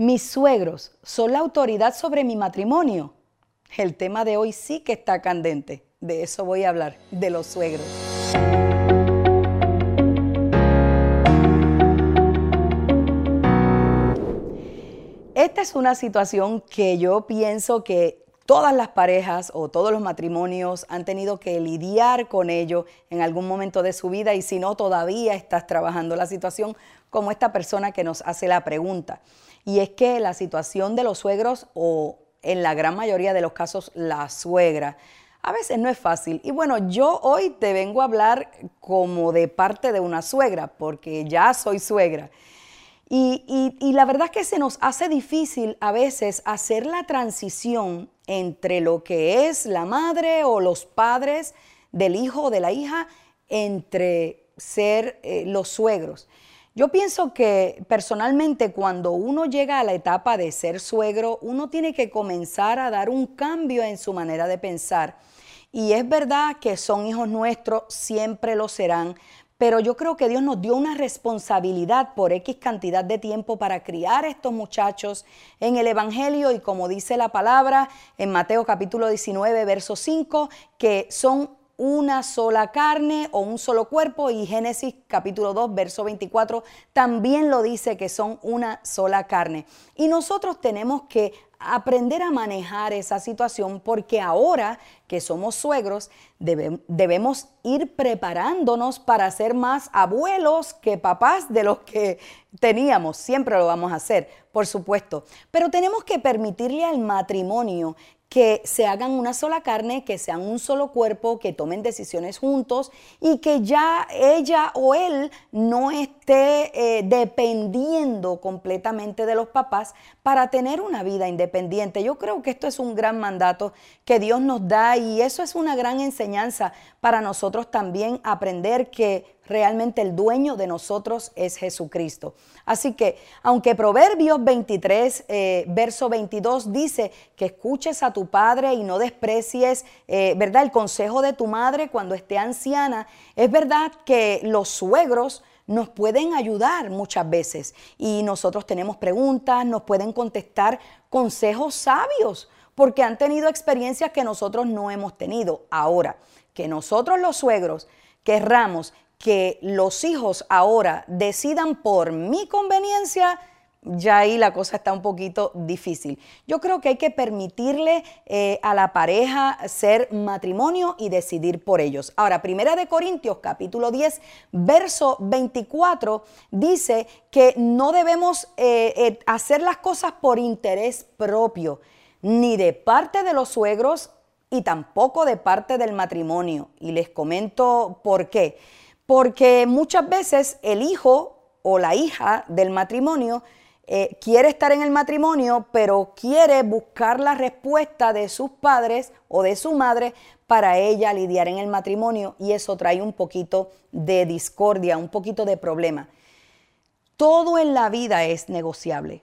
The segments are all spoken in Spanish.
Mis suegros son la autoridad sobre mi matrimonio. El tema de hoy sí que está candente. De eso voy a hablar, de los suegros. Esta es una situación que yo pienso que todas las parejas o todos los matrimonios han tenido que lidiar con ello en algún momento de su vida y si no, todavía estás trabajando la situación como esta persona que nos hace la pregunta. Y es que la situación de los suegros o en la gran mayoría de los casos la suegra, a veces no es fácil. Y bueno, yo hoy te vengo a hablar como de parte de una suegra, porque ya soy suegra. Y, la verdad es que se nos hace difícil a veces hacer la transición entre lo que es la madre o los padres del hijo o de la hija, entre ser eh, los suegros. Yo pienso que personalmente cuando uno llega a la etapa de ser suegro, uno tiene que comenzar a dar un cambio en su manera de pensar. Y es verdad que son hijos nuestros, siempre lo serán, pero yo creo que Dios nos dio una responsabilidad por X cantidad de tiempo para criar a estos muchachos en el Evangelio y como dice la palabra en Mateo capítulo 19, verso 5, que son una sola carne o un solo cuerpo y Génesis capítulo 2 verso 24 también lo dice que son una sola carne. Y nosotros tenemos que aprender a manejar esa situación porque ahora que somos suegros debemos ir preparándonos para ser más abuelos que papás de los que teníamos. Siempre lo vamos a hacer, por supuesto. Pero tenemos que permitirle al matrimonio que se hagan una sola carne, que sean un solo cuerpo, que tomen decisiones juntos y que ya ella o él no esté eh, dependiendo completamente de los papás para tener una vida independiente. Yo creo que esto es un gran mandato que Dios nos da y eso es una gran enseñanza para nosotros también aprender que realmente el dueño de nosotros es Jesucristo. Así que, aunque Proverbios 23, eh, verso 22 dice que escuches a tu padre y no desprecies, eh, ¿verdad?, el consejo de tu madre cuando esté anciana, es verdad que los suegros nos pueden ayudar muchas veces y nosotros tenemos preguntas, nos pueden contestar consejos sabios porque han tenido experiencias que nosotros no hemos tenido. Ahora, que nosotros los suegros querramos que los hijos ahora decidan por mi conveniencia, ya ahí la cosa está un poquito difícil. Yo creo que hay que permitirle eh, a la pareja ser matrimonio y decidir por ellos. Ahora, Primera de Corintios capítulo 10, verso 24 dice que no debemos eh, eh, hacer las cosas por interés propio, ni de parte de los suegros y tampoco de parte del matrimonio. Y les comento por qué porque muchas veces el hijo o la hija del matrimonio eh, quiere estar en el matrimonio, pero quiere buscar la respuesta de sus padres o de su madre para ella lidiar en el matrimonio y eso trae un poquito de discordia, un poquito de problema. Todo en la vida es negociable.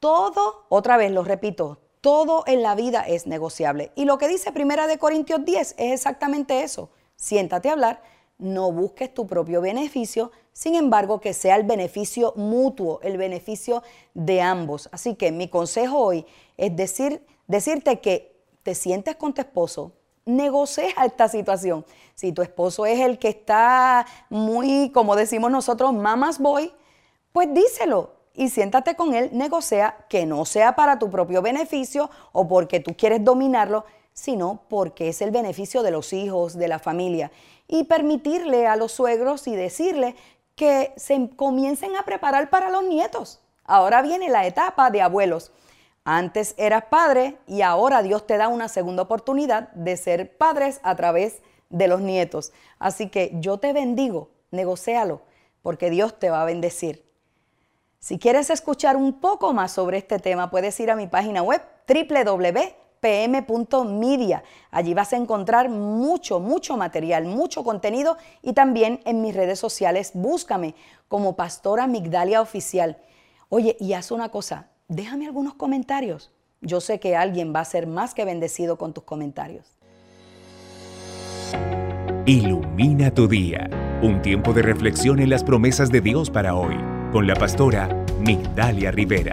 Todo, otra vez lo repito, todo en la vida es negociable. Y lo que dice Primera de Corintios 10 es exactamente eso. Siéntate a hablar no busques tu propio beneficio, sin embargo que sea el beneficio mutuo, el beneficio de ambos. Así que mi consejo hoy es decir, decirte que te sientes con tu esposo, negocia esta situación. Si tu esposo es el que está muy, como decimos nosotros, mamas boy, pues díselo y siéntate con él, negocia que no sea para tu propio beneficio o porque tú quieres dominarlo, sino porque es el beneficio de los hijos, de la familia. Y permitirle a los suegros y decirle que se comiencen a preparar para los nietos. Ahora viene la etapa de abuelos. Antes eras padre y ahora Dios te da una segunda oportunidad de ser padres a través de los nietos. Así que yo te bendigo, negocialo, porque Dios te va a bendecir. Si quieres escuchar un poco más sobre este tema, puedes ir a mi página web www pm.media. Allí vas a encontrar mucho, mucho material, mucho contenido y también en mis redes sociales búscame como Pastora Migdalia Oficial. Oye, y haz una cosa, déjame algunos comentarios. Yo sé que alguien va a ser más que bendecido con tus comentarios. Ilumina tu día. Un tiempo de reflexión en las promesas de Dios para hoy, con la pastora Migdalia Rivera.